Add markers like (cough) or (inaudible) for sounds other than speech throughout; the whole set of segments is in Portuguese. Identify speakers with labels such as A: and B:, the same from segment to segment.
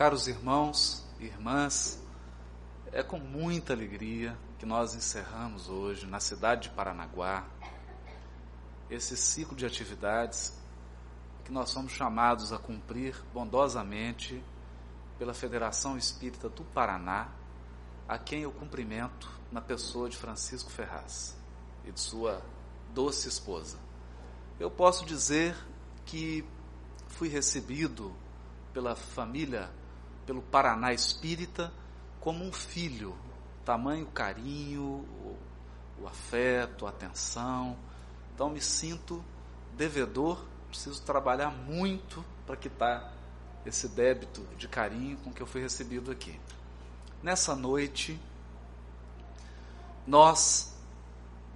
A: Caros irmãos e irmãs, é com muita alegria que nós encerramos hoje na cidade de Paranaguá esse ciclo de atividades que nós somos chamados a cumprir bondosamente pela Federação Espírita do Paraná, a quem eu cumprimento na pessoa de Francisco Ferraz e de sua doce esposa. Eu posso dizer que fui recebido pela família, pelo Paraná Espírita, como um filho, tamanho carinho, o, o afeto, a atenção. Então me sinto devedor, preciso trabalhar muito para quitar esse débito de carinho com que eu fui recebido aqui. Nessa noite, nós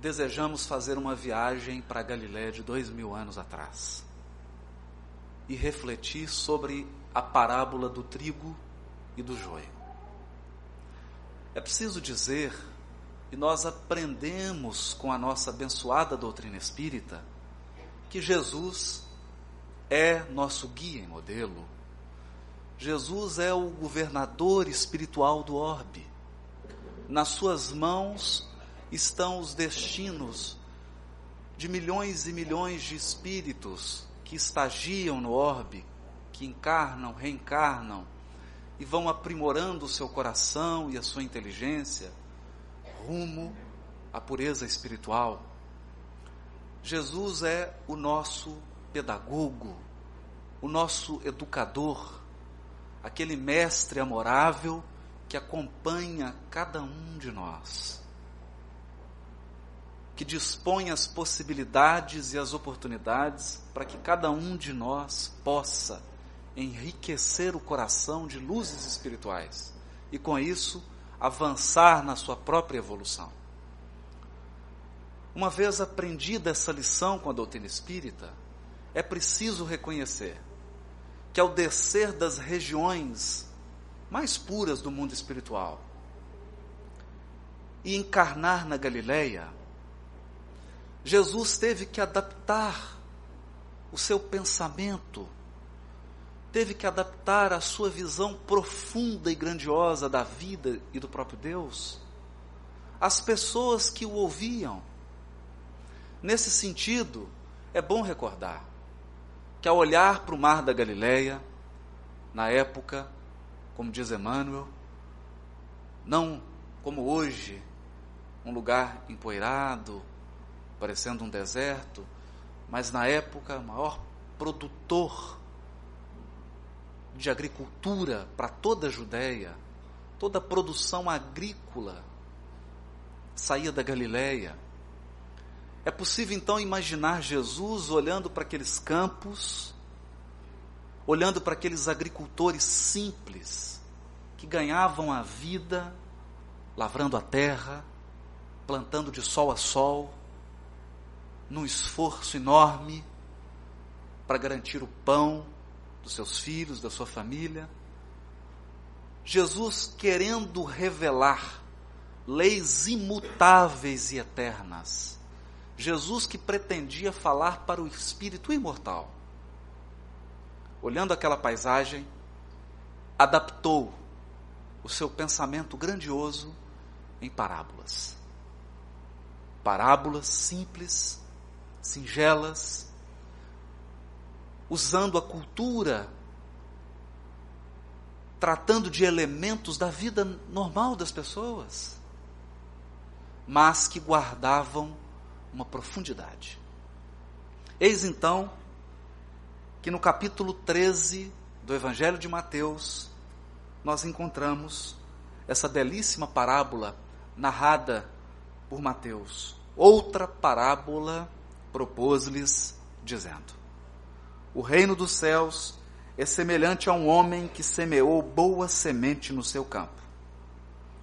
A: desejamos fazer uma viagem para Galiléia de dois mil anos atrás e refletir sobre a parábola do trigo e do joio. É preciso dizer, e nós aprendemos com a nossa abençoada doutrina espírita, que Jesus é nosso guia e modelo. Jesus é o governador espiritual do orbe. Nas suas mãos estão os destinos de milhões e milhões de espíritos que estagiam no orbe, que encarnam, reencarnam e vão aprimorando o seu coração e a sua inteligência rumo à pureza espiritual. Jesus é o nosso pedagogo, o nosso educador, aquele mestre amorável que acompanha cada um de nós que dispõe as possibilidades e as oportunidades para que cada um de nós possa enriquecer o coração de luzes espirituais e, com isso, avançar na sua própria evolução. Uma vez aprendida essa lição com a doutrina espírita, é preciso reconhecer que, ao descer das regiões mais puras do mundo espiritual e encarnar na Galileia, Jesus teve que adaptar o seu pensamento, teve que adaptar a sua visão profunda e grandiosa da vida e do próprio Deus às pessoas que o ouviam. Nesse sentido, é bom recordar que ao olhar para o mar da Galileia, na época, como diz Emmanuel, não como hoje, um lugar empoeirado, parecendo um deserto, mas na época, maior produtor de agricultura para toda a Judéia, toda a produção agrícola saía da Galileia. É possível então imaginar Jesus olhando para aqueles campos, olhando para aqueles agricultores simples que ganhavam a vida lavrando a terra, plantando de sol a sol, num esforço enorme para garantir o pão dos seus filhos, da sua família. Jesus querendo revelar leis imutáveis e eternas. Jesus que pretendia falar para o espírito imortal. Olhando aquela paisagem, adaptou o seu pensamento grandioso em parábolas. Parábolas simples, singelas, usando a cultura, tratando de elementos da vida normal das pessoas, mas que guardavam uma profundidade. Eis então que no capítulo 13 do Evangelho de Mateus, nós encontramos essa belíssima parábola narrada por Mateus. Outra parábola propôs-lhes, dizendo: O reino dos céus é semelhante a um homem que semeou boa semente no seu campo.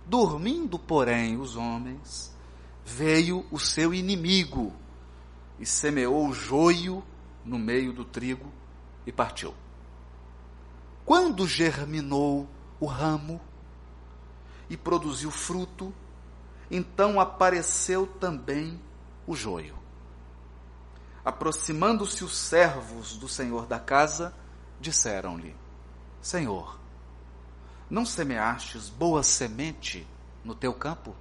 A: Dormindo, porém, os homens, veio o seu inimigo e semeou o joio no meio do trigo e partiu. Quando germinou o ramo e produziu fruto, então apareceu também o joio. Aproximando-se os servos do senhor da casa, disseram-lhe: Senhor, não semeastes boa semente no teu campo?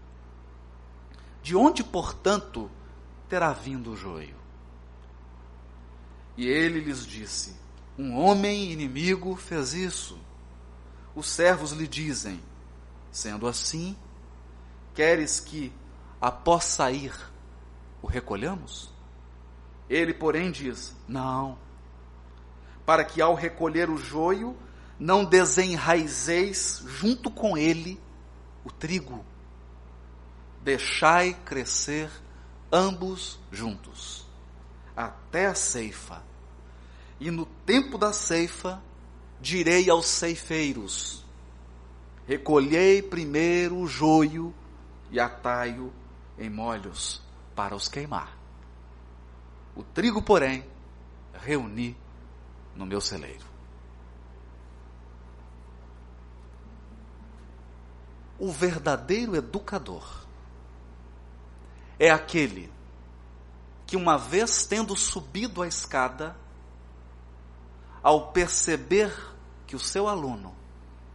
A: De onde, portanto, terá vindo o joio? E ele lhes disse: Um homem inimigo fez isso. Os servos lhe dizem: Sendo assim, queres que, após sair, o recolhamos? Ele, porém, diz: Não, para que ao recolher o joio, não desenraizeis junto com ele o trigo. Deixai crescer ambos juntos, até a ceifa. E no tempo da ceifa, direi aos ceifeiros: Recolhei primeiro o joio e atai-o em molhos para os queimar. O trigo, porém, reuni no meu celeiro. O verdadeiro educador é aquele que, uma vez tendo subido a escada, ao perceber que o seu aluno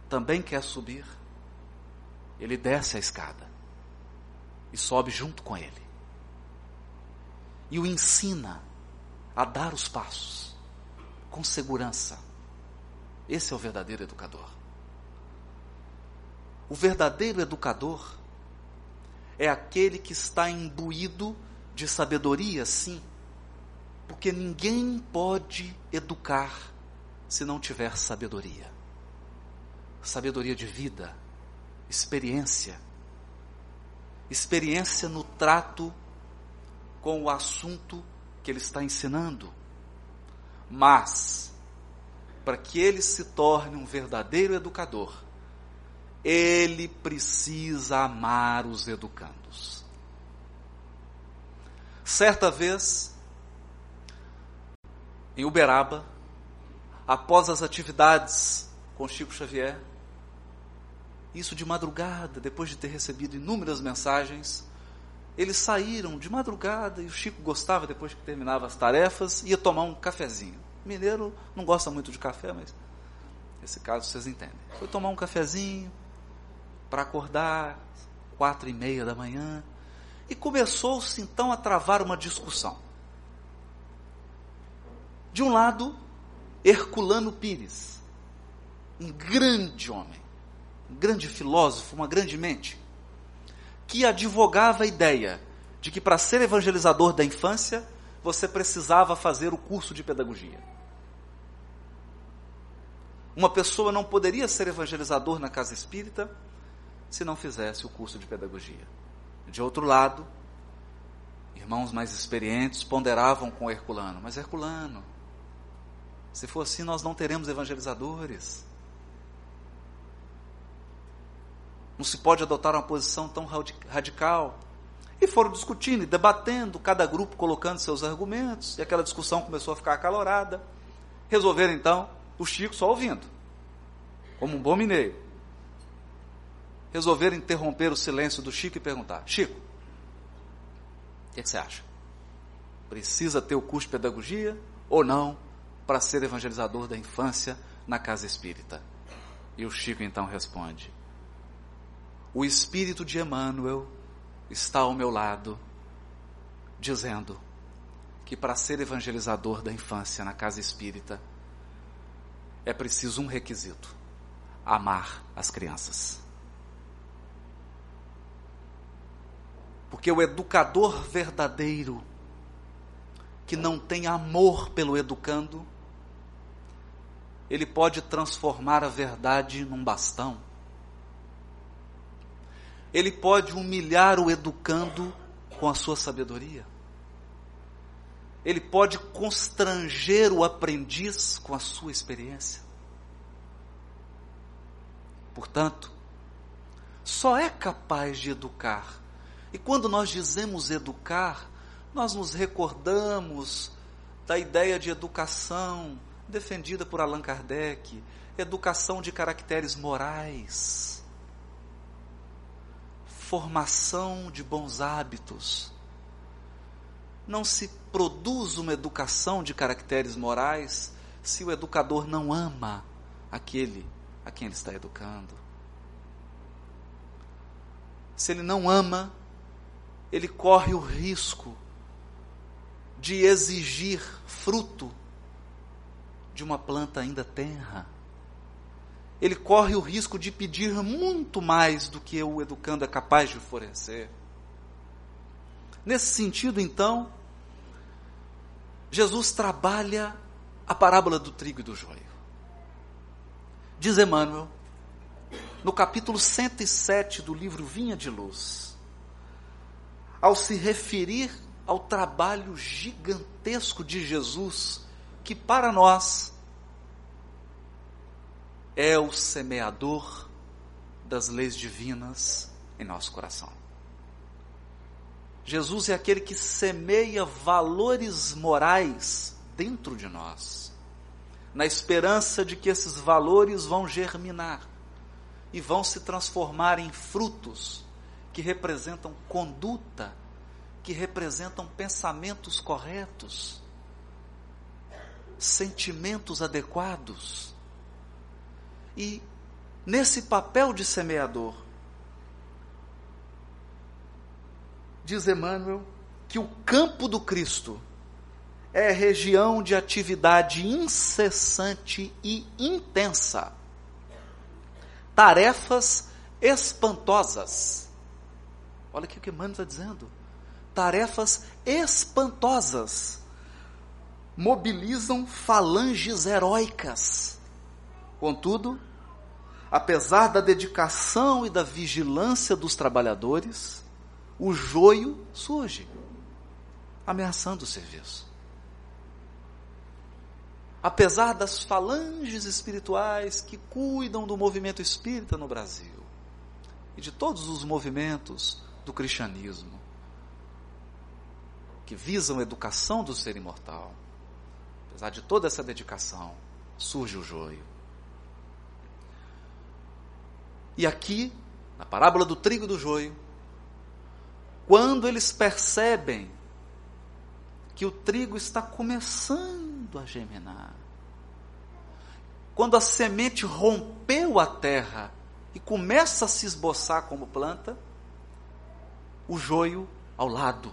A: também quer subir, ele desce a escada e sobe junto com ele. E o ensina a dar os passos com segurança. Esse é o verdadeiro educador. O verdadeiro educador é aquele que está imbuído de sabedoria, sim, porque ninguém pode educar se não tiver sabedoria. Sabedoria de vida, experiência. Experiência no trato com o assunto que ele está ensinando. Mas, para que ele se torne um verdadeiro educador, ele precisa amar os educandos. Certa vez, em Uberaba, após as atividades com Chico Xavier, isso de madrugada, depois de ter recebido inúmeras mensagens, eles saíram de madrugada e o Chico gostava, depois que terminava as tarefas, ia tomar um cafezinho. Mineiro não gosta muito de café, mas nesse caso vocês entendem. Foi tomar um cafezinho para acordar, quatro e meia da manhã, e começou-se então a travar uma discussão. De um lado, Herculano Pires, um grande homem, um grande filósofo, uma grande mente, que advogava a ideia de que para ser evangelizador da infância, você precisava fazer o curso de pedagogia. Uma pessoa não poderia ser evangelizador na casa espírita se não fizesse o curso de pedagogia. De outro lado, irmãos mais experientes ponderavam com Herculano, mas Herculano, se for assim, nós não teremos evangelizadores. Não se pode adotar uma posição tão radical. E foram discutindo e debatendo, cada grupo colocando seus argumentos, e aquela discussão começou a ficar acalorada. Resolveram então, o Chico só ouvindo, como um bom mineiro. Resolveram interromper o silêncio do Chico e perguntar: Chico, o que, é que você acha? Precisa ter o curso de pedagogia ou não para ser evangelizador da infância na casa espírita? E o Chico então responde: o Espírito de Emmanuel está ao meu lado, dizendo que para ser evangelizador da infância na casa espírita é preciso um requisito: amar as crianças. Porque o educador verdadeiro, que não tem amor pelo educando, ele pode transformar a verdade num bastão ele pode humilhar o educando com a sua sabedoria. Ele pode constranger o aprendiz com a sua experiência. Portanto, só é capaz de educar. E quando nós dizemos educar, nós nos recordamos da ideia de educação defendida por Allan Kardec, educação de caracteres morais formação de bons hábitos, não se produz uma educação de caracteres morais se o educador não ama aquele a quem ele está educando. Se ele não ama, ele corre o risco de exigir fruto de uma planta ainda tenra. Ele corre o risco de pedir muito mais do que o educando é capaz de oferecer. Nesse sentido, então, Jesus trabalha a parábola do trigo e do joio. Diz Emmanuel, no capítulo 107 do livro Vinha de Luz, ao se referir ao trabalho gigantesco de Jesus, que para nós é o semeador das leis divinas em nosso coração. Jesus é aquele que semeia valores morais dentro de nós, na esperança de que esses valores vão germinar e vão se transformar em frutos que representam conduta, que representam pensamentos corretos, sentimentos adequados. E nesse papel de semeador, diz Emmanuel que o campo do Cristo é região de atividade incessante e intensa. Tarefas espantosas. Olha o que Emmanuel está dizendo. Tarefas espantosas mobilizam falanges heróicas. Contudo, apesar da dedicação e da vigilância dos trabalhadores, o joio surge, ameaçando o serviço. Apesar das falanges espirituais que cuidam do movimento espírita no Brasil e de todos os movimentos do cristianismo que visam a educação do ser imortal, apesar de toda essa dedicação, surge o joio. E aqui, na parábola do trigo e do joio, quando eles percebem que o trigo está começando a germinar, quando a semente rompeu a terra e começa a se esboçar como planta, o joio ao lado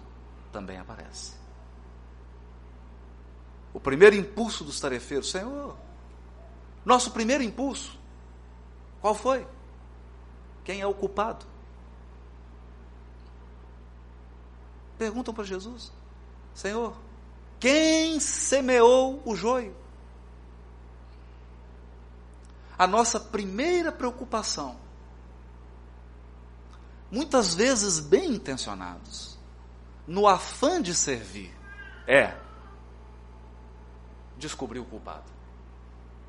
A: também aparece. O primeiro impulso dos tarefeiros, Senhor, nosso primeiro impulso, qual foi? Quem é o culpado? Perguntam para Jesus: Senhor, quem semeou o joio? A nossa primeira preocupação, muitas vezes bem intencionados, no afã de servir, é descobrir o culpado.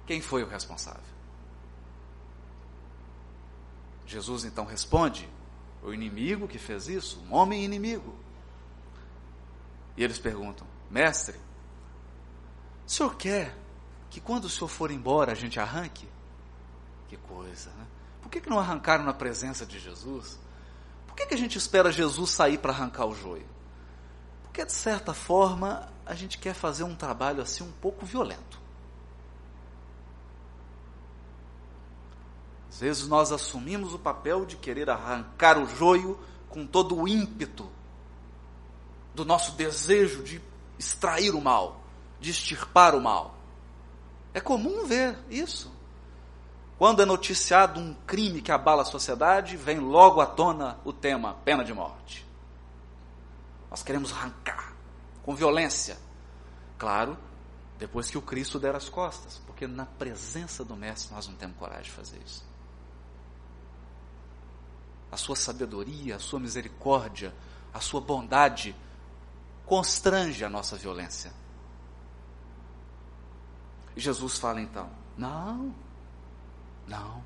A: Quem foi o responsável? Jesus então responde: o inimigo que fez isso, um homem inimigo. E eles perguntam: Mestre, o senhor quer que quando o senhor for embora a gente arranque? Que coisa, né? Por que, que não arrancaram na presença de Jesus? Por que, que a gente espera Jesus sair para arrancar o joio? Porque, de certa forma, a gente quer fazer um trabalho assim um pouco violento. Às vezes nós assumimos o papel de querer arrancar o joio com todo o ímpeto do nosso desejo de extrair o mal, de extirpar o mal. É comum ver isso. Quando é noticiado um crime que abala a sociedade, vem logo à tona o tema pena de morte. Nós queremos arrancar com violência. Claro, depois que o Cristo der as costas, porque na presença do Mestre nós não temos coragem de fazer isso. A sua sabedoria, a sua misericórdia, a sua bondade constrange a nossa violência. E Jesus fala então: não, não,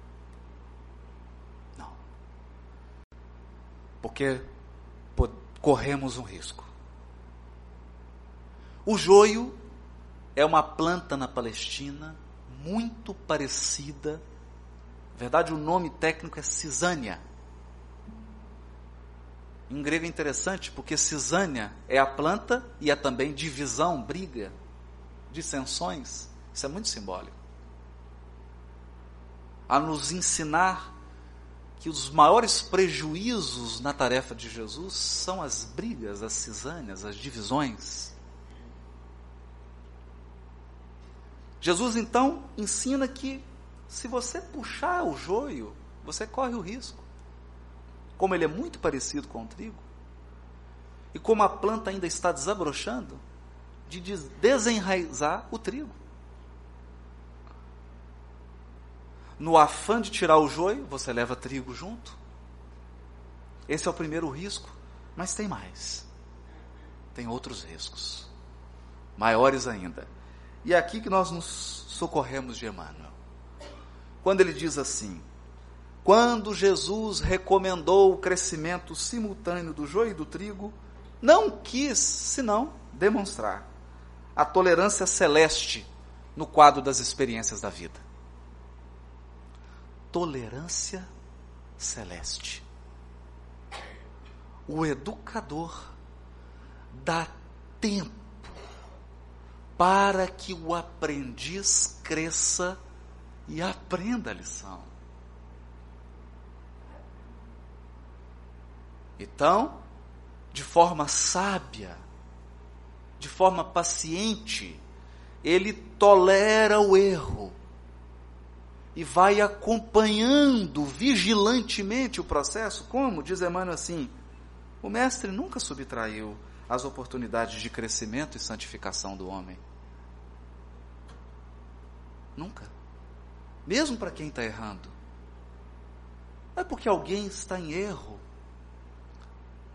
A: não. Porque corremos um risco. O joio é uma planta na Palestina muito parecida, na verdade o nome técnico é cisânia. Em grego é interessante porque cisânia é a planta e é também divisão, briga, dissensões. Isso é muito simbólico. A nos ensinar que os maiores prejuízos na tarefa de Jesus são as brigas, as cisâneas, as divisões. Jesus então ensina que se você puxar o joio, você corre o risco. Como ele é muito parecido com o trigo, e como a planta ainda está desabrochando, de desenraizar o trigo. No afã de tirar o joio, você leva trigo junto. Esse é o primeiro risco, mas tem mais. Tem outros riscos, maiores ainda. E é aqui que nós nos socorremos de Emmanuel. Quando ele diz assim: Quando Jesus recomendou o crescimento simultâneo do joio e do trigo, não quis, senão, demonstrar a tolerância celeste no quadro das experiências da vida tolerância celeste. O educador dá tempo para que o aprendiz cresça e aprenda a lição. Então, de forma sábia, de forma paciente, ele tolera o erro e vai acompanhando vigilantemente o processo, como diz Emmanuel assim: o mestre nunca subtraiu as oportunidades de crescimento e santificação do homem. Nunca. Mesmo para quem está errando. Não é porque alguém está em erro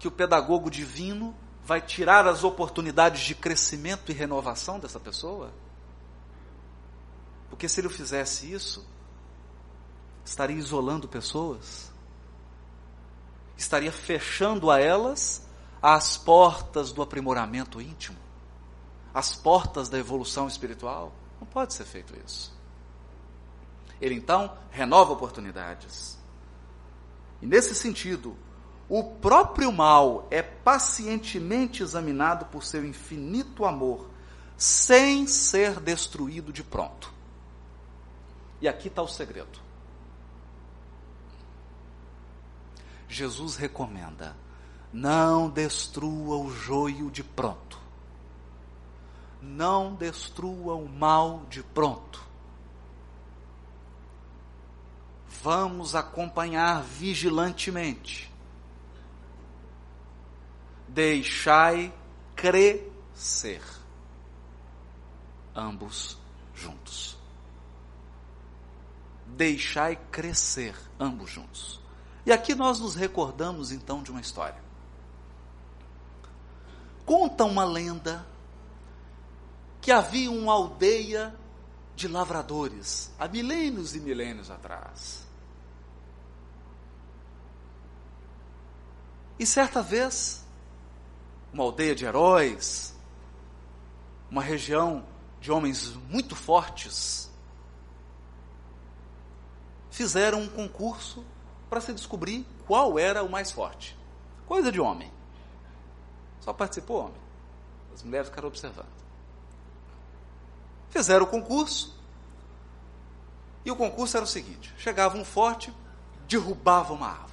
A: que o pedagogo divino vai tirar as oportunidades de crescimento e renovação dessa pessoa? Porque se ele fizesse isso, estaria isolando pessoas, estaria fechando a elas as portas do aprimoramento íntimo, as portas da evolução espiritual. Não pode ser feito isso. Ele então renova oportunidades. E nesse sentido, o próprio mal é pacientemente examinado por seu infinito amor, sem ser destruído de pronto. E aqui está o segredo. Jesus recomenda: não destrua o joio de pronto. Não destrua o mal de pronto. Vamos acompanhar vigilantemente. Deixai crescer ambos juntos. Deixai crescer ambos juntos. E aqui nós nos recordamos então de uma história. Conta uma lenda que havia uma aldeia de lavradores há milênios e milênios atrás. E certa vez, uma aldeia de heróis, uma região de homens muito fortes, fizeram um concurso para se descobrir qual era o mais forte. Coisa de homem. Só participou homem. As mulheres ficaram observando. Fizeram o concurso. E o concurso era o seguinte: chegava um forte, derrubava uma árvore.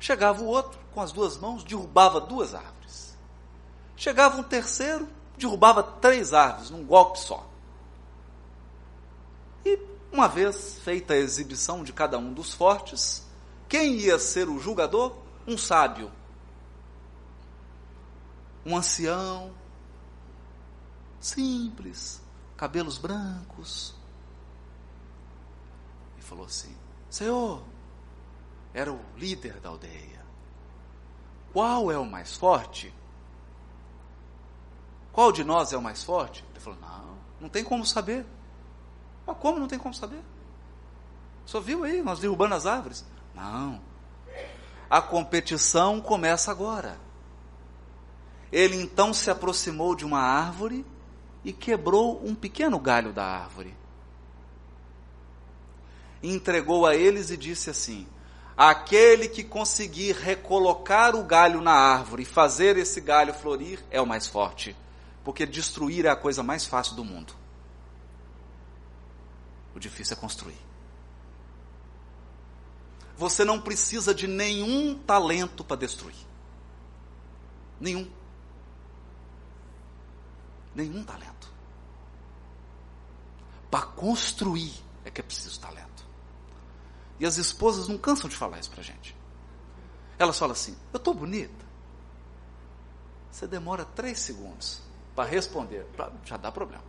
A: Chegava o outro, com as duas mãos, derrubava duas árvores. Chegava um terceiro, derrubava três árvores num golpe só. E uma vez feita a exibição de cada um dos fortes, quem ia ser o julgador? Um sábio. Um ancião, simples, cabelos brancos. E falou assim: Senhor, era o líder da aldeia. Qual é o mais forte? Qual de nós é o mais forte? Ele falou: Não, não tem como saber. Mas como não tem como saber? Só viu aí, nós derrubando as árvores? Não. A competição começa agora. Ele então se aproximou de uma árvore e quebrou um pequeno galho da árvore. Entregou a eles e disse assim: Aquele que conseguir recolocar o galho na árvore e fazer esse galho florir é o mais forte, porque destruir é a coisa mais fácil do mundo. O difícil é construir. você não precisa de nenhum talento para destruir. Nenhum. Nenhum talento. Para construir é que é preciso talento. E as esposas não cansam de falar isso para gente. Elas falam assim: Eu estou bonita. Você demora três segundos para responder, pra, já dá problema.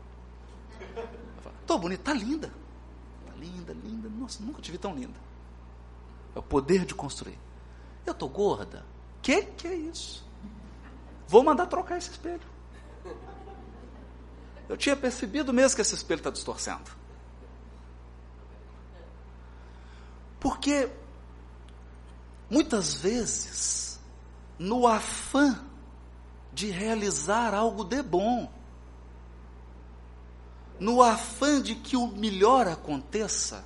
A: Estou bonita, tá linda. Linda, linda. Nossa, nunca te vi tão linda. É o poder de construir. Eu estou gorda. Que que é isso? Vou mandar trocar esse espelho. Eu tinha percebido mesmo que esse espelho está distorcendo. Porque muitas vezes, no afã de realizar algo de bom, no afã de que o melhor aconteça,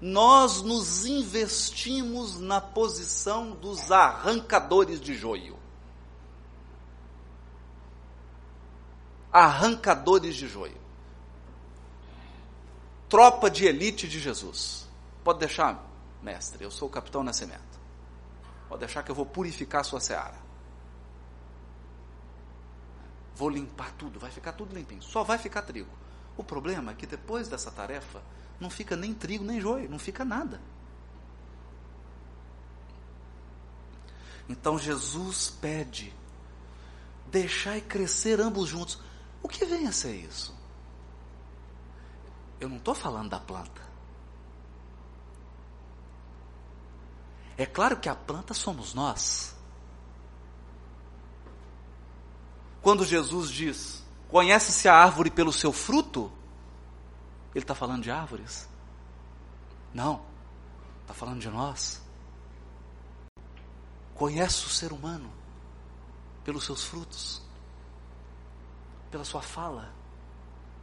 A: nós nos investimos na posição dos arrancadores de joio. Arrancadores de joio. Tropa de elite de Jesus. Pode deixar, mestre, eu sou o capitão Nascimento. Pode deixar que eu vou purificar a sua seara. Vou limpar tudo, vai ficar tudo limpinho. Só vai ficar trigo. O problema é que depois dessa tarefa, não fica nem trigo nem joio, não fica nada. Então Jesus pede: deixai crescer ambos juntos. O que vem a ser isso? Eu não estou falando da planta. É claro que a planta somos nós. Quando Jesus diz: Conhece-se a árvore pelo seu fruto? Ele está falando de árvores? Não. Está falando de nós. Conhece o ser humano pelos seus frutos, pela sua fala,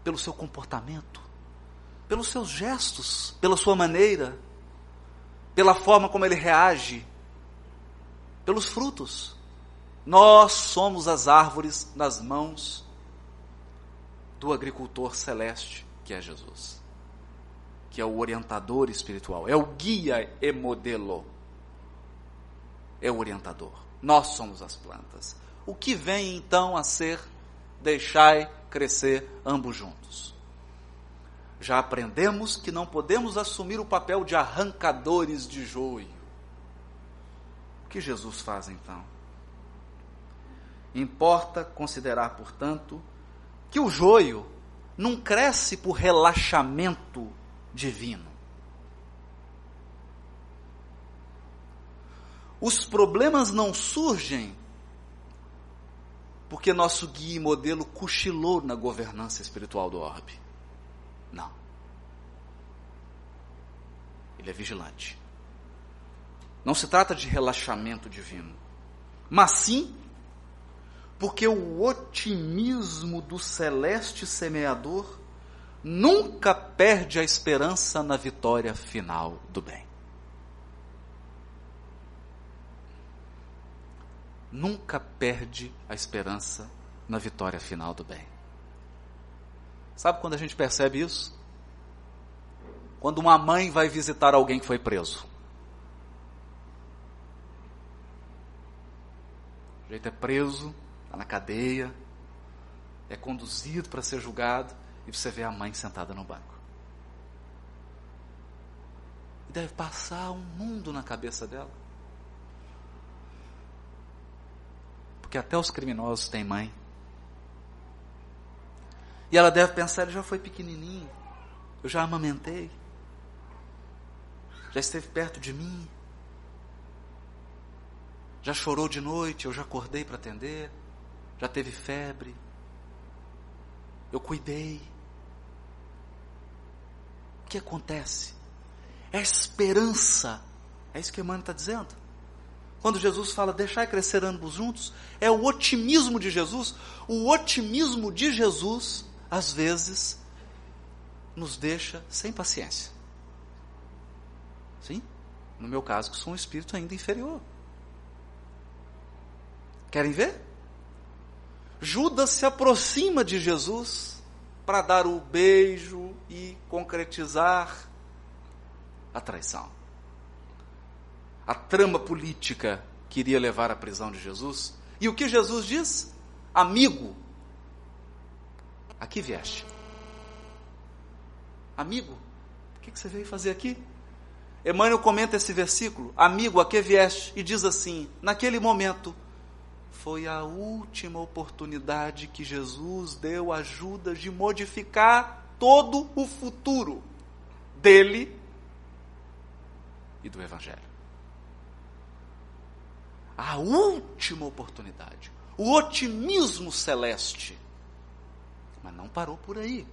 A: pelo seu comportamento, pelos seus gestos, pela sua maneira, pela forma como ele reage, pelos frutos. Nós somos as árvores nas mãos do agricultor celeste que é Jesus, que é o orientador espiritual, é o guia e modelo, é o orientador. Nós somos as plantas. O que vem então a ser deixai crescer ambos juntos? Já aprendemos que não podemos assumir o papel de arrancadores de joio. O que Jesus faz então? Importa considerar, portanto, que o joio não cresce por relaxamento divino. Os problemas não surgem porque nosso guia e modelo cochilou na governança espiritual do orbe. Não. Ele é vigilante. Não se trata de relaxamento divino, mas sim porque o otimismo do celeste semeador nunca perde a esperança na vitória final do bem. Nunca perde a esperança na vitória final do bem. Sabe quando a gente percebe isso? Quando uma mãe vai visitar alguém que foi preso. O jeito é preso, está na cadeia, é conduzido para ser julgado, e você vê a mãe sentada no banco. E deve passar um mundo na cabeça dela. Porque até os criminosos têm mãe. E ela deve pensar: ele já foi pequenininho, eu já amamentei, já esteve perto de mim, já chorou de noite, eu já acordei para atender já teve febre, eu cuidei. O que acontece? É a esperança, é isso que Emmanuel está dizendo. Quando Jesus fala, deixar crescer ambos juntos, é o otimismo de Jesus. O otimismo de Jesus, às vezes, nos deixa sem paciência. Sim? No meu caso, que sou um espírito ainda inferior. Querem ver? Judas se aproxima de Jesus para dar o beijo e concretizar a traição. a trama política que iria levar à prisão de Jesus. E o que Jesus diz? Amigo, aqui vieste. Amigo, o que você veio fazer aqui? Emmanuel comenta esse versículo, amigo, a que vieste? E diz assim: naquele momento, foi a última oportunidade que Jesus deu a Judas de modificar todo o futuro dele e do Evangelho. A última oportunidade, o otimismo celeste. Mas não parou por aí.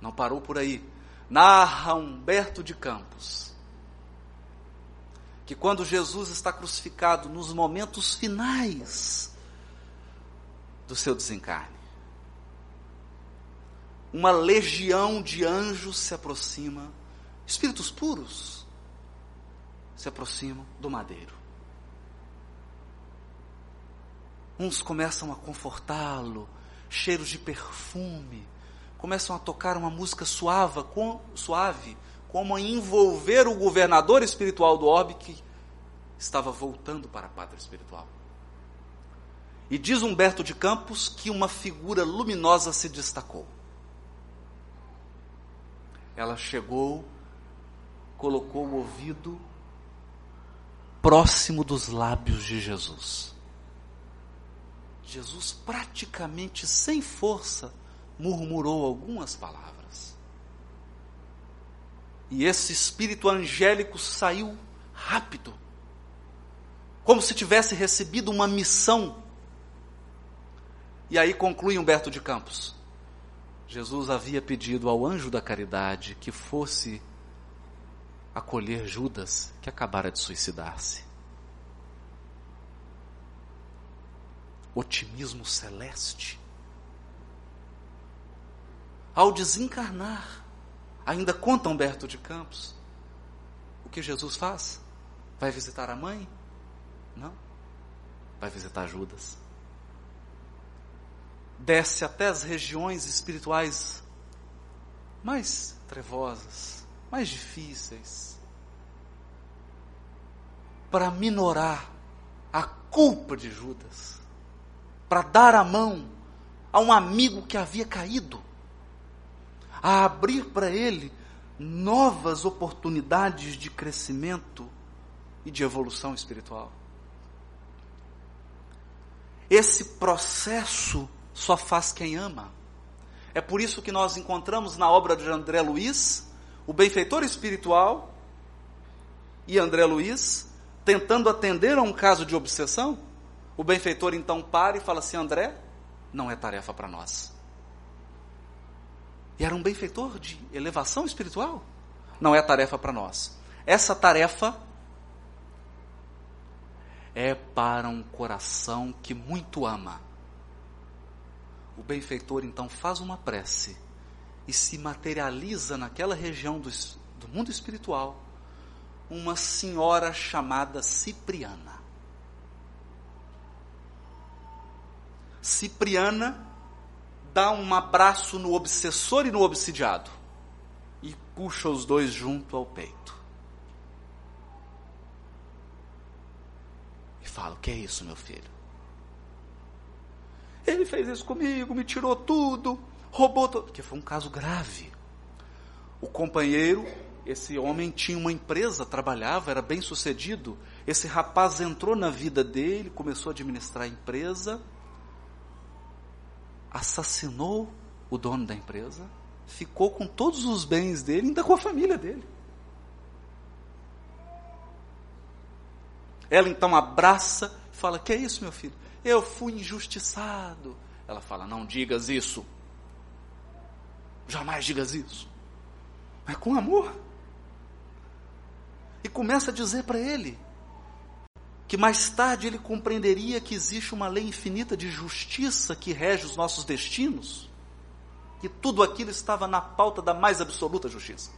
A: Não parou por aí. Narra Humberto de Campos que quando Jesus está crucificado, nos momentos finais do seu desencarne, uma legião de anjos se aproxima, espíritos puros se aproximam do madeiro. Uns começam a confortá-lo, cheiros de perfume, começam a tocar uma música suave, com, suave, como a envolver o governador espiritual do orbe que estava voltando para a pátria espiritual. E diz Humberto de Campos que uma figura luminosa se destacou. Ela chegou, colocou o ouvido próximo dos lábios de Jesus. Jesus, praticamente sem força, murmurou algumas palavras. E esse espírito angélico saiu rápido, como se tivesse recebido uma missão. E aí conclui Humberto de Campos. Jesus havia pedido ao anjo da caridade que fosse acolher Judas, que acabara de suicidar-se. Otimismo celeste. Ao desencarnar, Ainda conta Humberto de Campos. O que Jesus faz? Vai visitar a mãe? Não. Vai visitar Judas. Desce até as regiões espirituais mais trevosas, mais difíceis, para minorar a culpa de Judas, para dar a mão a um amigo que havia caído a abrir para ele novas oportunidades de crescimento e de evolução espiritual. Esse processo só faz quem ama. É por isso que nós encontramos na obra de André Luiz o benfeitor espiritual e André Luiz tentando atender a um caso de obsessão. O benfeitor então para e fala assim: André, não é tarefa para nós. E era um benfeitor de elevação espiritual. Não é tarefa para nós. Essa tarefa é para um coração que muito ama. O benfeitor então faz uma prece e se materializa naquela região do, do mundo espiritual uma senhora chamada Cipriana. Cipriana dá um abraço no obsessor e no obsidiado e puxa os dois junto ao peito. E fala: O que é isso, meu filho? Ele fez isso comigo, me tirou tudo, roubou tudo. Porque foi um caso grave. O companheiro, esse homem tinha uma empresa, trabalhava, era bem sucedido. Esse rapaz entrou na vida dele, começou a administrar a empresa assassinou o dono da empresa, ficou com todos os bens dele, ainda com a família dele. Ela então abraça fala: Que é isso, meu filho? Eu fui injustiçado. Ela fala: Não digas isso. Jamais digas isso. Mas com amor. E começa a dizer para ele: que mais tarde ele compreenderia que existe uma lei infinita de justiça que rege os nossos destinos, que tudo aquilo estava na pauta da mais absoluta justiça.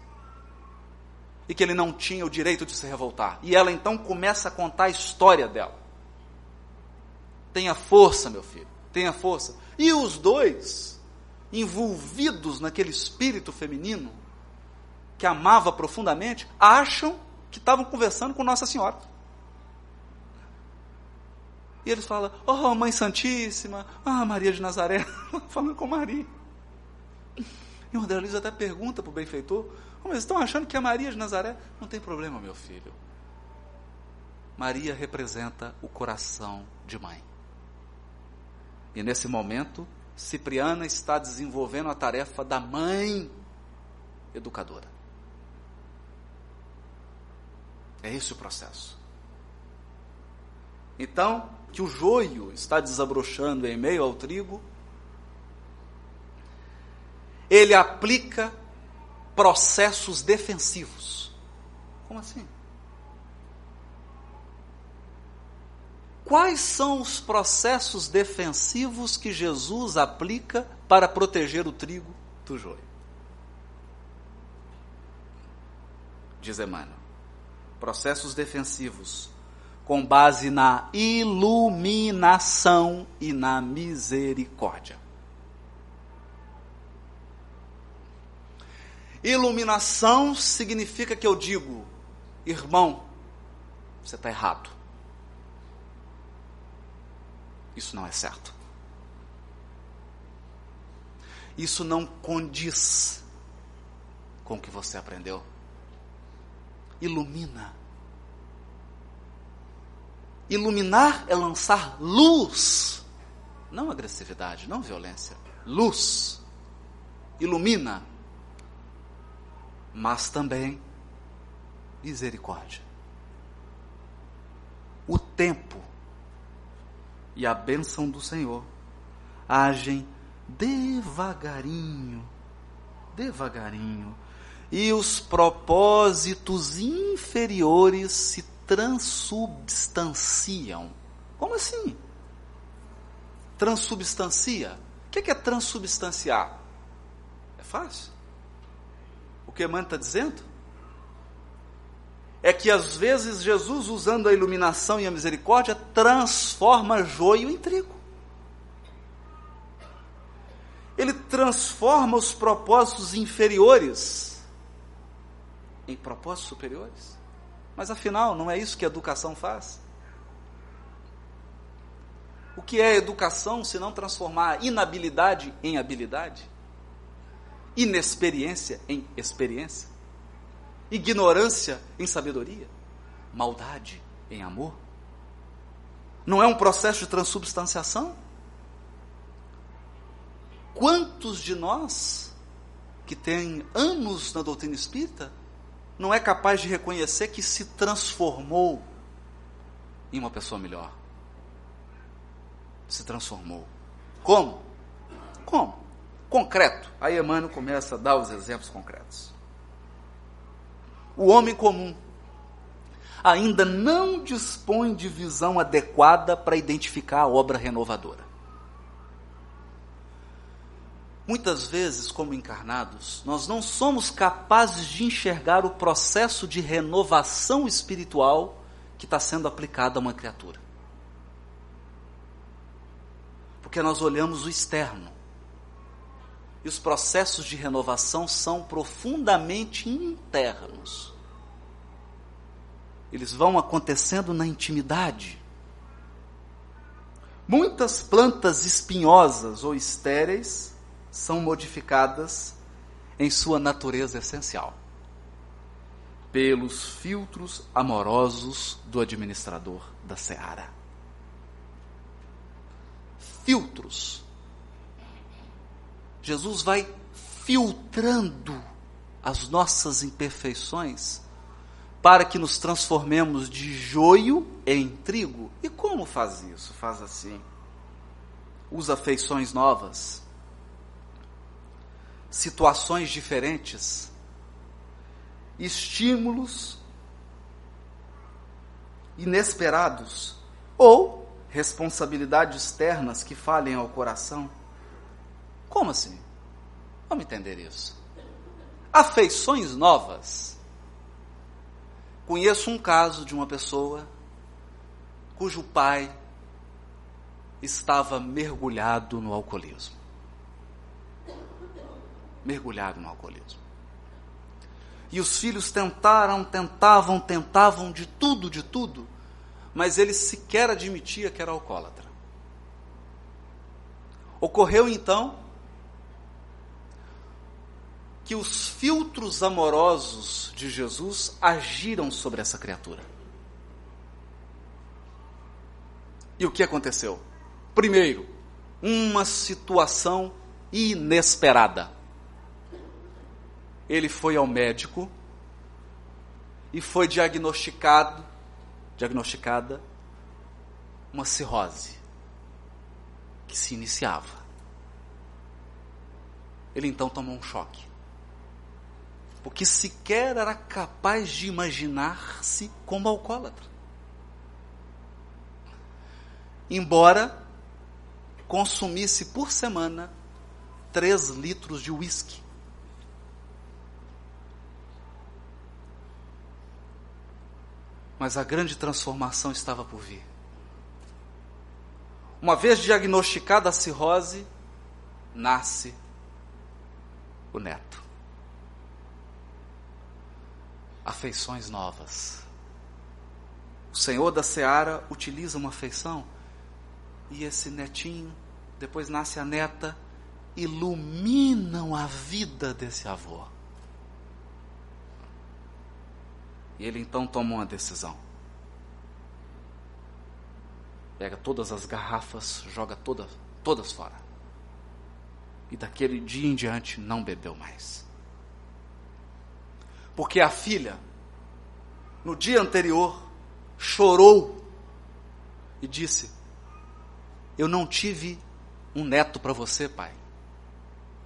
A: E que ele não tinha o direito de se revoltar. E ela então começa a contar a história dela. Tenha força, meu filho, tenha força. E os dois, envolvidos naquele espírito feminino, que amava profundamente, acham que estavam conversando com Nossa Senhora. E eles falam, oh Mãe Santíssima, ah Maria de Nazaré, (laughs) falando com Maria. E o André Luiz até pergunta para o benfeitor, oh, mas estão achando que é Maria de Nazaré? Não tem problema, meu filho. Maria representa o coração de mãe. E nesse momento, Cipriana está desenvolvendo a tarefa da mãe educadora. É esse o processo. Então, que o joio está desabrochando em meio ao trigo, ele aplica processos defensivos. Como assim? Quais são os processos defensivos que Jesus aplica para proteger o trigo do joio? Diz Emmanuel. Processos defensivos com base na iluminação e na misericórdia. Iluminação significa que eu digo, irmão, você está errado. Isso não é certo. Isso não condiz com o que você aprendeu. Ilumina. Iluminar é lançar luz, não agressividade, não violência. Luz. Ilumina. Mas também misericórdia. O tempo e a bênção do Senhor agem devagarinho, devagarinho, e os propósitos inferiores se transubstanciam. Como assim? Transubstancia? O que é transubstanciar? É fácil. O que Emmanuel está dizendo? é que às vezes Jesus, usando a iluminação e a misericórdia, transforma joio em trigo. Ele transforma os propósitos inferiores em propósitos superiores. Mas afinal, não é isso que a educação faz? O que é educação se não transformar inabilidade em habilidade? Inexperiência em experiência? ignorância em sabedoria, maldade em amor? Não é um processo de transubstanciação? Quantos de nós que têm anos na doutrina espírita não é capaz de reconhecer que se transformou em uma pessoa melhor? Se transformou. Como? Como? Concreto. Aí Emmanuel começa a dar os exemplos concretos o homem comum ainda não dispõe de visão adequada para identificar a obra renovadora. Muitas vezes, como encarnados, nós não somos capazes de enxergar o processo de renovação espiritual que está sendo aplicado a uma criatura. Porque nós olhamos o externo. E os processos de renovação são profundamente internos. Eles vão acontecendo na intimidade. Muitas plantas espinhosas ou estéreis são modificadas em sua natureza essencial pelos filtros amorosos do administrador da seara. Filtros Jesus vai filtrando as nossas imperfeições para que nos transformemos de joio em trigo. E como faz isso? Faz assim. Usa feições novas, situações diferentes, estímulos inesperados ou responsabilidades externas que falem ao coração como assim? Vamos entender isso. Afeições novas. Conheço um caso de uma pessoa cujo pai estava mergulhado no alcoolismo. Mergulhado no alcoolismo. E os filhos tentaram, tentavam, tentavam de tudo, de tudo, mas ele sequer admitia que era alcoólatra. Ocorreu então que os filtros amorosos de Jesus agiram sobre essa criatura. E o que aconteceu? Primeiro, uma situação inesperada. Ele foi ao médico e foi diagnosticado, diagnosticada uma cirrose que se iniciava. Ele então tomou um choque. Porque sequer era capaz de imaginar-se como alcoólatra. Embora consumisse por semana 3 litros de uísque. Mas a grande transformação estava por vir. Uma vez diagnosticada a cirrose, nasce o neto. Afeições novas. O Senhor da Seara utiliza uma afeição e esse netinho, depois nasce a neta, iluminam a vida desse avô. E ele então toma uma decisão. Pega todas as garrafas, joga todas, todas fora. E daquele dia em diante não bebeu mais. Porque a filha, no dia anterior, chorou e disse: Eu não tive um neto para você, pai,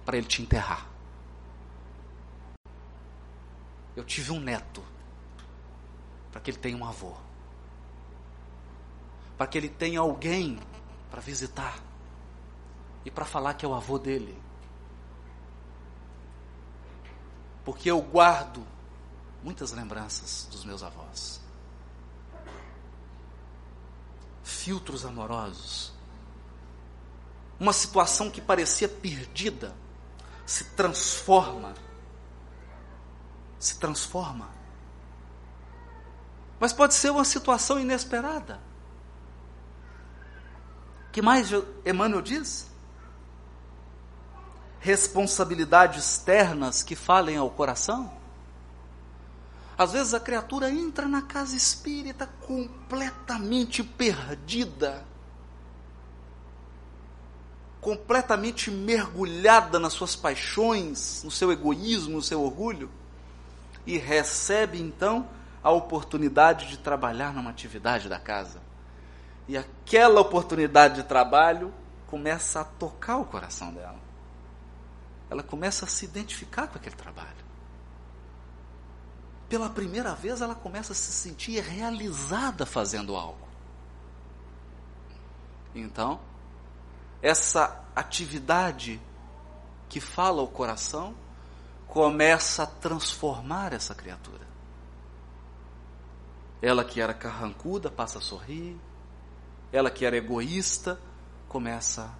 A: para ele te enterrar. Eu tive um neto para que ele tenha um avô. Para que ele tenha alguém para visitar e para falar que é o avô dele. Porque eu guardo muitas lembranças dos meus avós. Filtros amorosos. Uma situação que parecia perdida se transforma. Se transforma mas pode ser uma situação inesperada. que mais Emmanuel diz? Responsabilidades externas que falem ao coração. Às vezes a criatura entra na casa espírita completamente perdida, completamente mergulhada nas suas paixões, no seu egoísmo, no seu orgulho, e recebe então a oportunidade de trabalhar numa atividade da casa. E aquela oportunidade de trabalho começa a tocar o coração dela. Ela começa a se identificar com aquele trabalho. Pela primeira vez, ela começa a se sentir realizada fazendo algo. Então, essa atividade que fala o coração começa a transformar essa criatura. Ela que era carrancuda passa a sorrir. Ela que era egoísta começa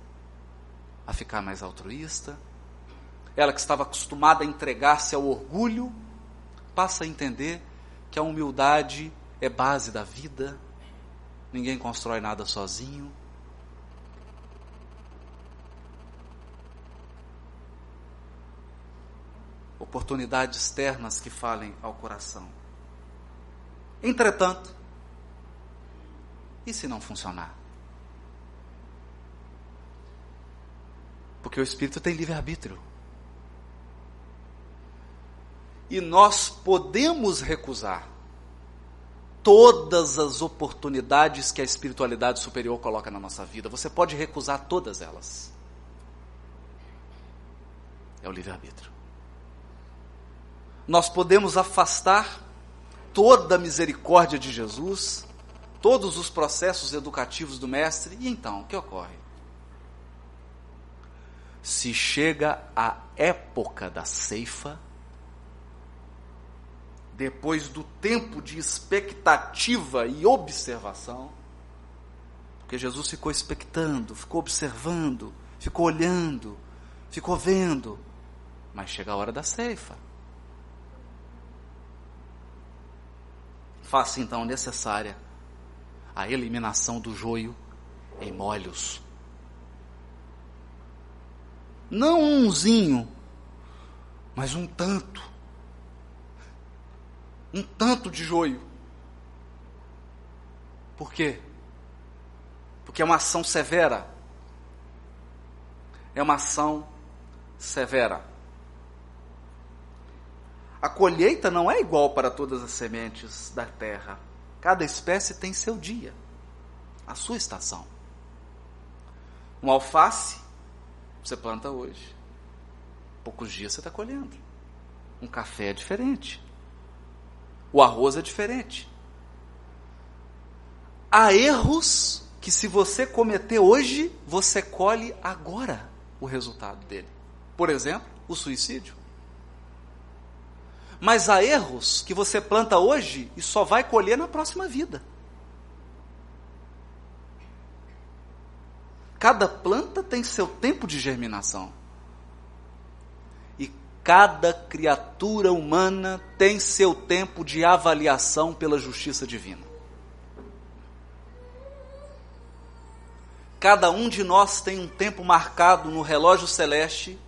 A: a ficar mais altruísta. Ela que estava acostumada a entregar-se ao orgulho passa a entender que a humildade é base da vida. Ninguém constrói nada sozinho. Oportunidades externas que falem ao coração. Entretanto, e se não funcionar? Porque o espírito tem livre-arbítrio. E nós podemos recusar todas as oportunidades que a espiritualidade superior coloca na nossa vida. Você pode recusar todas elas. É o livre-arbítrio. Nós podemos afastar toda a misericórdia de Jesus, todos os processos educativos do Mestre, e então, o que ocorre? Se chega a época da ceifa, depois do tempo de expectativa e observação, porque Jesus ficou expectando, ficou observando, ficou olhando, ficou vendo, mas chega a hora da ceifa. Faça então necessária a eliminação do joio em molhos. Não umzinho, mas um tanto. Um tanto de joio. Por quê? Porque é uma ação severa. É uma ação severa. A colheita não é igual para todas as sementes da terra. Cada espécie tem seu dia, a sua estação. Um alface, você planta hoje. Poucos dias você está colhendo. Um café é diferente. O arroz é diferente. Há erros que, se você cometer hoje, você colhe agora o resultado dele. Por exemplo, o suicídio. Mas há erros que você planta hoje e só vai colher na próxima vida. Cada planta tem seu tempo de germinação. E cada criatura humana tem seu tempo de avaliação pela justiça divina. Cada um de nós tem um tempo marcado no relógio celeste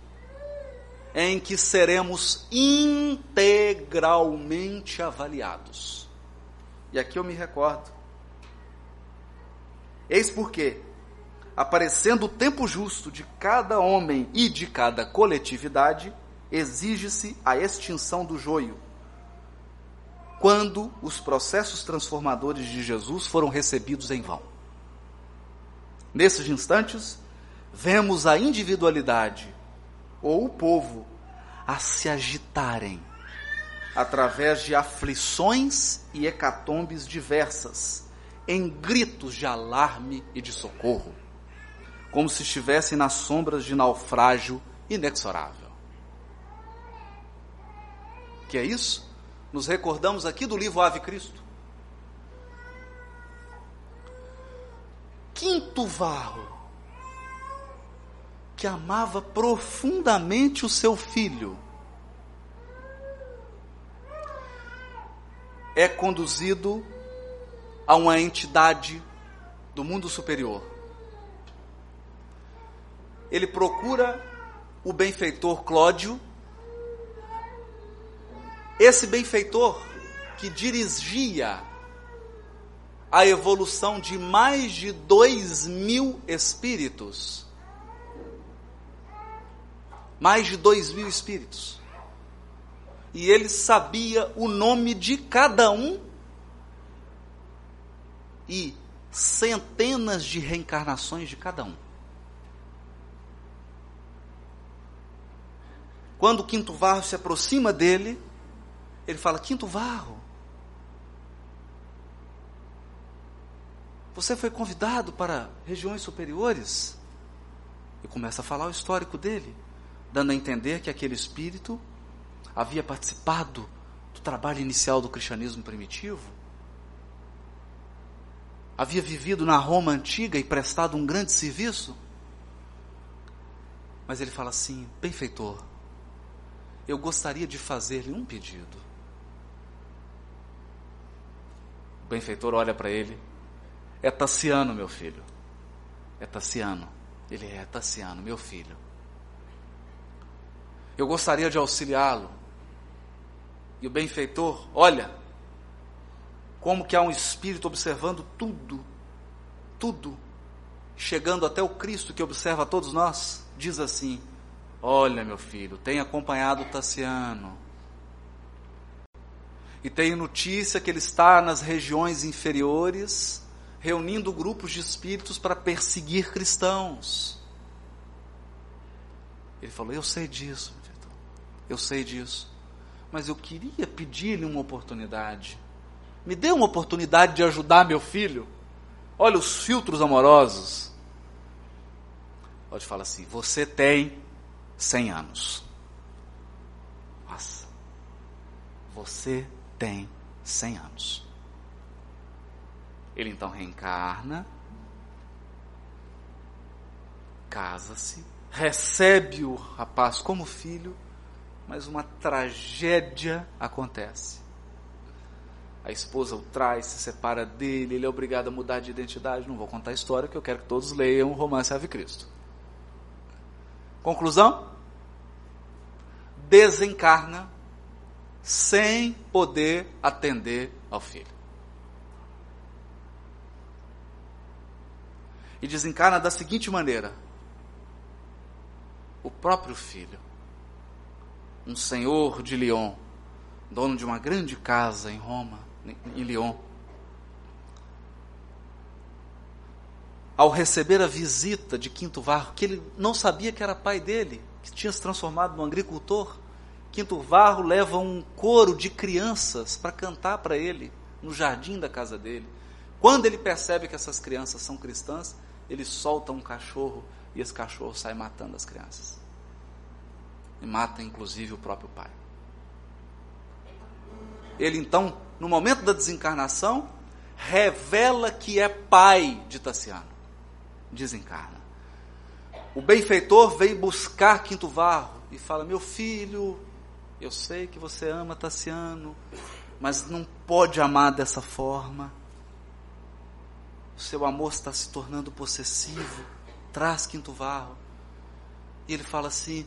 A: em que seremos integralmente avaliados. E aqui eu me recordo. Eis porque, aparecendo o tempo justo de cada homem e de cada coletividade, exige-se a extinção do joio. Quando os processos transformadores de Jesus foram recebidos em vão. Nesses instantes, vemos a individualidade ou o povo a se agitarem através de aflições e hecatombes diversas, em gritos de alarme e de socorro, como se estivessem nas sombras de naufrágio inexorável. Que é isso? Nos recordamos aqui do livro Ave Cristo. Quinto varro que amava profundamente o seu filho, é conduzido a uma entidade do mundo superior. Ele procura o benfeitor Clódio, esse benfeitor que dirigia a evolução de mais de dois mil espíritos mais de dois mil espíritos. E ele sabia o nome de cada um e centenas de reencarnações de cada um. Quando o quinto varro se aproxima dele, ele fala: Quinto varro, você foi convidado para regiões superiores? E começa a falar o histórico dele dando a entender que aquele espírito havia participado do trabalho inicial do cristianismo primitivo, havia vivido na Roma antiga e prestado um grande serviço. Mas ele fala assim: benfeitor, eu gostaria de fazer-lhe um pedido. O benfeitor olha para ele: é Tassiano, meu filho. É Tassiano. Ele é Tassiano, meu filho. Eu gostaria de auxiliá-lo. E o benfeitor, olha, como que há um espírito observando tudo, tudo, chegando até o Cristo que observa todos nós, diz assim: Olha, meu filho, tenho acompanhado Tassiano. E tenho notícia que ele está nas regiões inferiores, reunindo grupos de espíritos para perseguir cristãos. Ele falou: Eu sei disso eu sei disso. Mas eu queria pedir-lhe uma oportunidade. Me dê uma oportunidade de ajudar meu filho. Olha os filtros amorosos. Pode falar assim: você tem 100 anos. Nossa. Você tem 100 anos. Ele então reencarna, casa-se, recebe o rapaz como filho mas uma tragédia acontece. A esposa o traz, se separa dele, ele é obrigado a mudar de identidade. Não vou contar a história, que eu quero que todos leiam o romance Ave Cristo. Conclusão? Desencarna sem poder atender ao filho. E desencarna da seguinte maneira: o próprio filho, um senhor de Lyon, dono de uma grande casa em Roma, em Lyon, ao receber a visita de Quinto Varro, que ele não sabia que era pai dele, que tinha se transformado num agricultor, Quinto Varro leva um coro de crianças para cantar para ele no jardim da casa dele. Quando ele percebe que essas crianças são cristãs, ele solta um cachorro e esse cachorro sai matando as crianças. E mata inclusive o próprio pai. Ele então, no momento da desencarnação, revela que é pai de Tassiano. Desencarna. O benfeitor vem buscar Quinto Varro e fala: Meu filho, eu sei que você ama Tassiano, mas não pode amar dessa forma. O seu amor está se tornando possessivo. Traz Quinto Varro. E ele fala assim: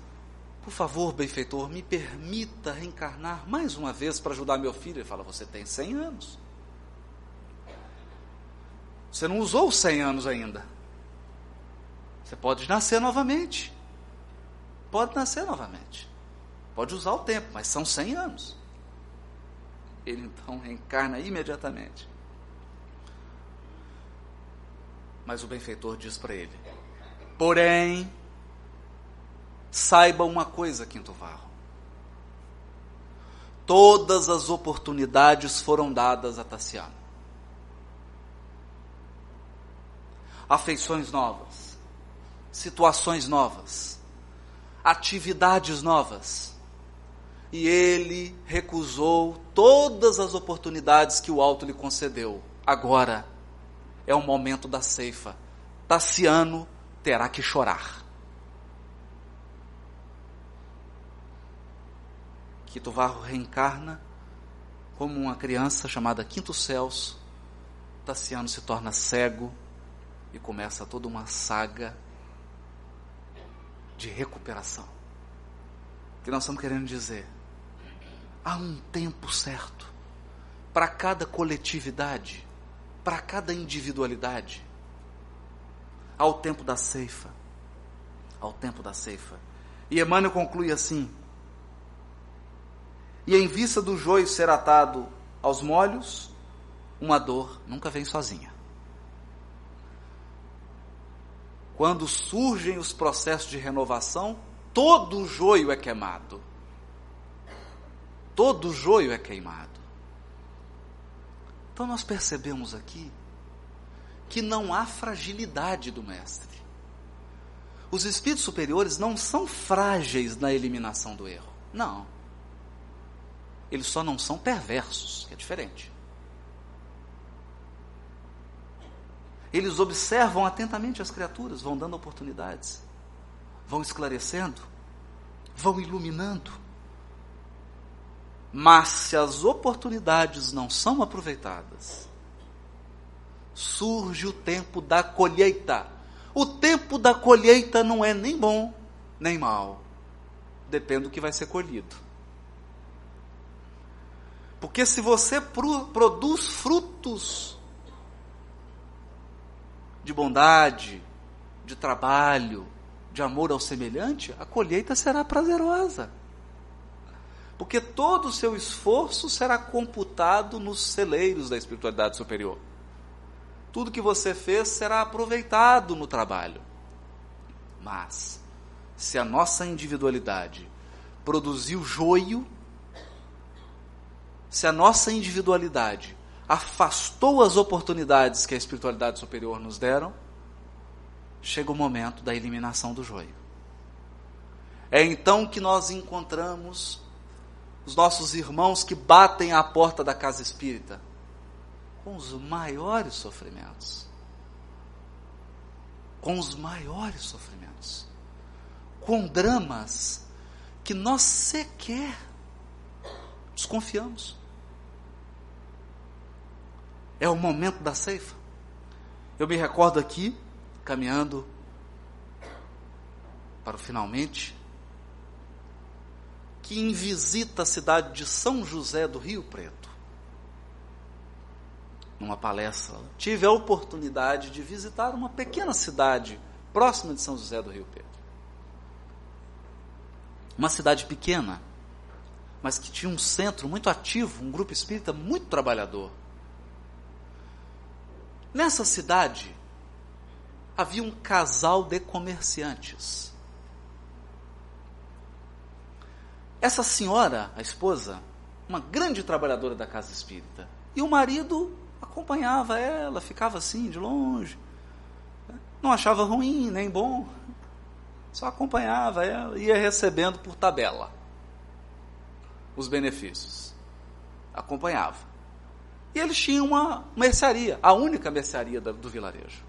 A: Por favor, benfeitor, me permita reencarnar mais uma vez para ajudar meu filho. Ele fala: Você tem 100 anos. Você não usou os 100 anos ainda. Você pode nascer novamente. Pode nascer novamente. Pode usar o tempo, mas são 100 anos. Ele então reencarna imediatamente. Mas o benfeitor diz para ele: Porém, saiba uma coisa, Quinto Varro. Todas as oportunidades foram dadas a Tassiano. Afeições novas, situações novas, atividades novas e ele recusou todas as oportunidades que o alto lhe concedeu. Agora é o momento da ceifa. Tassiano terá que chorar. Quito Varro reencarna como uma criança chamada Quinto Celso. Tassiano se torna cego e começa toda uma saga de recuperação. O que nós estamos querendo dizer? há um tempo certo para cada coletividade, para cada individualidade. Ao tempo da ceifa. Ao tempo da ceifa. E Emmanuel conclui assim: E em vista do joio ser atado aos molhos, uma dor nunca vem sozinha. Quando surgem os processos de renovação, todo o joio é queimado todo o joio é queimado. Então nós percebemos aqui que não há fragilidade do Mestre. Os espíritos superiores não são frágeis na eliminação do erro. Não. Eles só não são perversos, que é diferente. Eles observam atentamente as criaturas, vão dando oportunidades, vão esclarecendo, vão iluminando. Mas se as oportunidades não são aproveitadas, surge o tempo da colheita. O tempo da colheita não é nem bom nem mal. Depende do que vai ser colhido. Porque se você produz frutos de bondade, de trabalho, de amor ao semelhante, a colheita será prazerosa porque todo o seu esforço será computado nos celeiros da espiritualidade superior. Tudo que você fez será aproveitado no trabalho. Mas, se a nossa individualidade produziu joio, se a nossa individualidade afastou as oportunidades que a espiritualidade superior nos deram, chega o momento da eliminação do joio. É então que nós encontramos os nossos irmãos que batem à porta da casa espírita com os maiores sofrimentos. Com os maiores sofrimentos. Com dramas que nós sequer desconfiamos. É o momento da ceifa. Eu me recordo aqui, caminhando para o finalmente, que em visita à cidade de São José do Rio Preto, numa palestra, tive a oportunidade de visitar uma pequena cidade próxima de São José do Rio Preto. Uma cidade pequena, mas que tinha um centro muito ativo, um grupo espírita muito trabalhador. Nessa cidade havia um casal de comerciantes. Essa senhora, a esposa, uma grande trabalhadora da casa espírita, e o marido acompanhava ela, ficava assim de longe, não achava ruim nem bom, só acompanhava ela, ia recebendo por tabela os benefícios, acompanhava. E eles tinham uma mercearia, a única mercearia do, do vilarejo.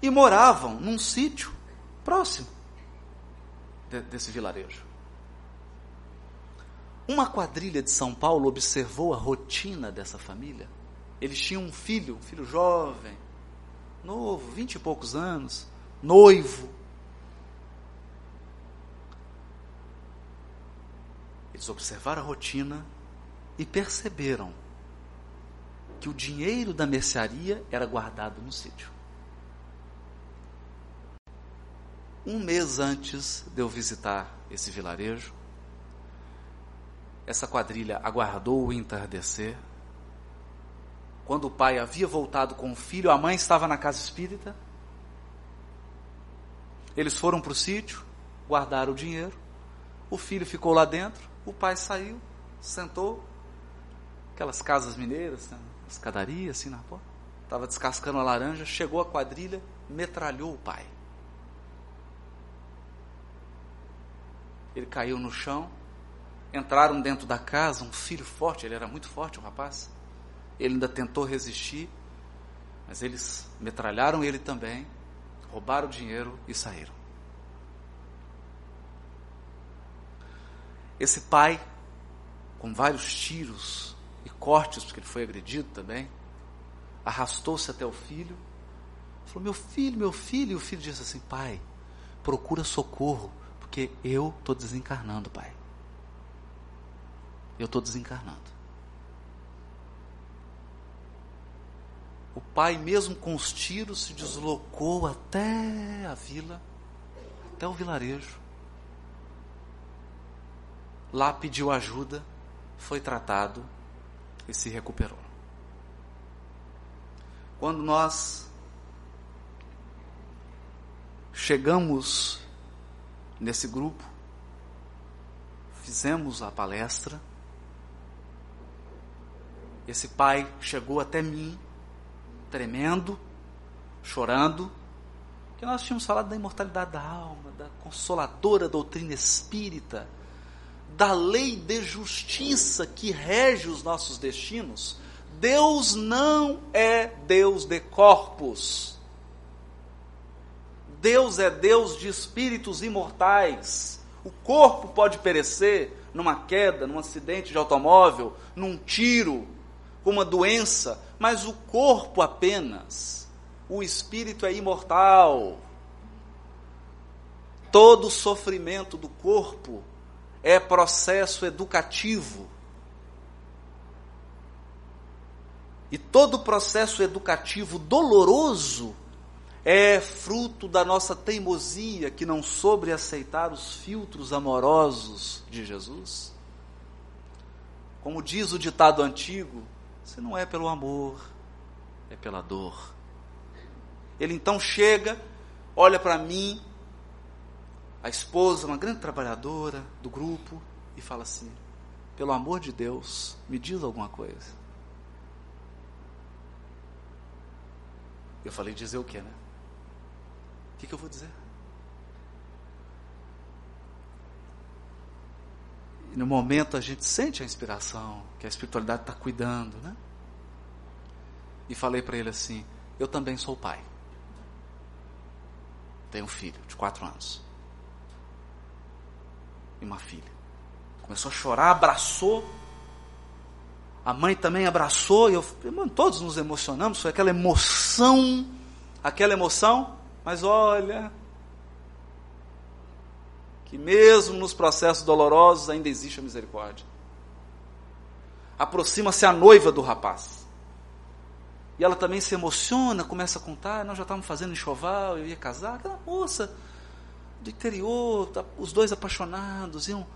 A: E moravam num sítio próximo de, desse vilarejo. Uma quadrilha de São Paulo observou a rotina dessa família. Eles tinham um filho, um filho jovem, novo, vinte e poucos anos, noivo. Eles observaram a rotina e perceberam que o dinheiro da mercearia era guardado no sítio. Um mês antes de eu visitar esse vilarejo, essa quadrilha aguardou o entardecer. Quando o pai havia voltado com o filho, a mãe estava na casa espírita. Eles foram para o sítio, guardaram o dinheiro. O filho ficou lá dentro. O pai saiu, sentou. Aquelas casas mineiras, né? escadaria assim na porta. Estava descascando a laranja. Chegou a quadrilha, metralhou o pai. Ele caiu no chão entraram dentro da casa, um filho forte, ele era muito forte, o rapaz. Ele ainda tentou resistir, mas eles metralharam ele também, roubaram o dinheiro e saíram. Esse pai, com vários tiros e cortes, porque ele foi agredido também, arrastou-se até o filho, falou: Meu filho, meu filho. E o filho disse assim: Pai, procura socorro, porque eu estou desencarnando, pai eu estou desencarnando. O pai, mesmo com os tiros, se deslocou até a vila, até o vilarejo. Lá pediu ajuda, foi tratado e se recuperou. Quando nós chegamos nesse grupo, fizemos a palestra, esse pai chegou até mim, tremendo, chorando, que nós tínhamos falado da imortalidade da alma, da consoladora doutrina espírita, da lei de justiça que rege os nossos destinos. Deus não é Deus de corpos. Deus é Deus de espíritos imortais. O corpo pode perecer numa queda, num acidente de automóvel, num tiro, com uma doença, mas o corpo apenas. O espírito é imortal. Todo sofrimento do corpo é processo educativo. E todo processo educativo doloroso é fruto da nossa teimosia que não sobre aceitar os filtros amorosos de Jesus. Como diz o ditado antigo, se não é pelo amor, é pela dor. Ele então chega, olha para mim, a esposa, uma grande trabalhadora do grupo, e fala assim: pelo amor de Deus, me diz alguma coisa. Eu falei: dizer o quê, né? O que, que eu vou dizer? E no momento a gente sente a inspiração, que a espiritualidade está cuidando, né? E falei para ele assim: Eu também sou pai. Tenho um filho de quatro anos. E uma filha. Começou a chorar, abraçou. A mãe também abraçou, e eu, mano, todos nos emocionamos, foi aquela emoção, aquela emoção, mas olha, que mesmo nos processos dolorosos ainda existe a misericórdia. Aproxima-se a noiva do rapaz. E ela também se emociona, começa a contar, nós já estávamos fazendo enxoval, eu ia casar, aquela moça do interior, tá, os dois apaixonados, iam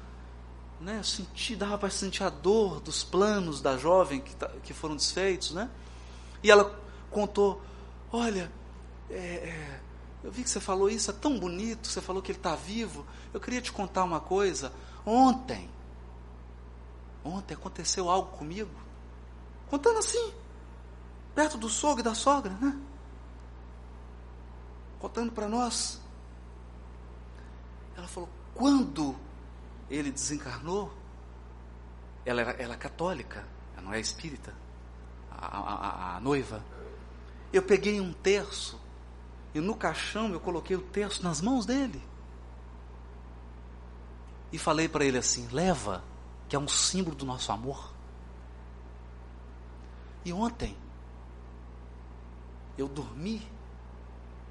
A: né, eu senti, dava para sentir a dor dos planos da jovem que, tá, que foram desfeitos, né? E ela contou, olha, é, é, eu vi que você falou isso, é tão bonito, você falou que ele está vivo. Eu queria te contar uma coisa. Ontem, ontem aconteceu algo comigo. Contando assim, perto do sogro e da sogra, né? Contando para nós. Ela falou, quando ele desencarnou, ela era ela é católica, ela não é espírita, a, a, a, noiva. Eu peguei um terço e no caixão eu coloquei o terço nas mãos dele. E falei para ele assim: leva, que é um símbolo do nosso amor. E ontem, eu dormi,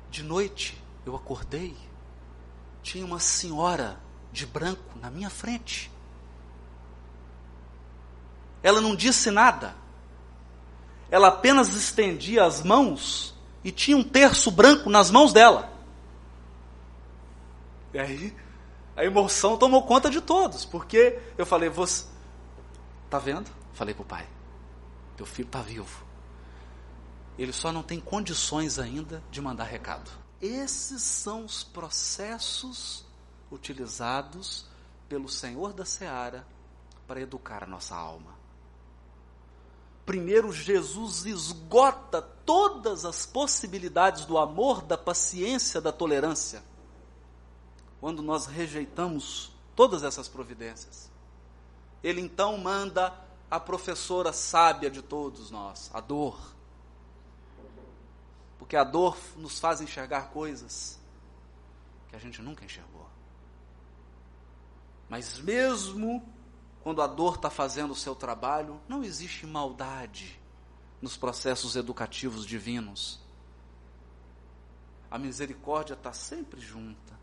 A: de noite eu acordei, tinha uma senhora de branco na minha frente. Ela não disse nada. Ela apenas estendia as mãos e tinha um terço branco nas mãos dela. E aí a emoção tomou conta de todos, porque eu falei, você tá vendo? Falei pro pai. Teu filho está vivo. Ele só não tem condições ainda de mandar recado. Esses são os processos utilizados pelo Senhor da Seara para educar a nossa alma. Primeiro, Jesus esgota todas as possibilidades do amor, da paciência, da tolerância. Quando nós rejeitamos todas essas providências, Ele então manda a professora sábia de todos nós, a dor. Porque a dor nos faz enxergar coisas que a gente nunca enxergou. Mas mesmo quando a dor está fazendo o seu trabalho, não existe maldade nos processos educativos divinos. A misericórdia está sempre junta,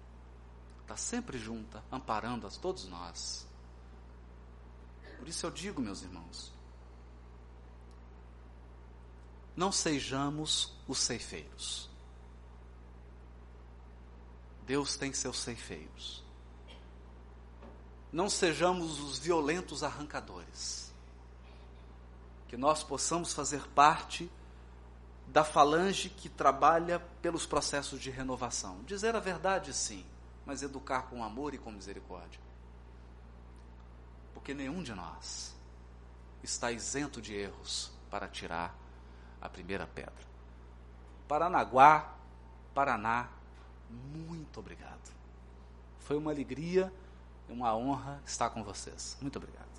A: está sempre junta, amparando a todos nós. Por isso eu digo, meus irmãos, não sejamos os ceifeiros. Deus tem seus ceifeiros não sejamos os violentos arrancadores. Que nós possamos fazer parte da falange que trabalha pelos processos de renovação. Dizer a verdade, sim, mas educar com amor e com misericórdia. Porque nenhum de nós está isento de erros para tirar a primeira pedra. Paranaguá, Paraná, muito obrigado. Foi uma alegria é uma honra estar com vocês. Muito obrigado.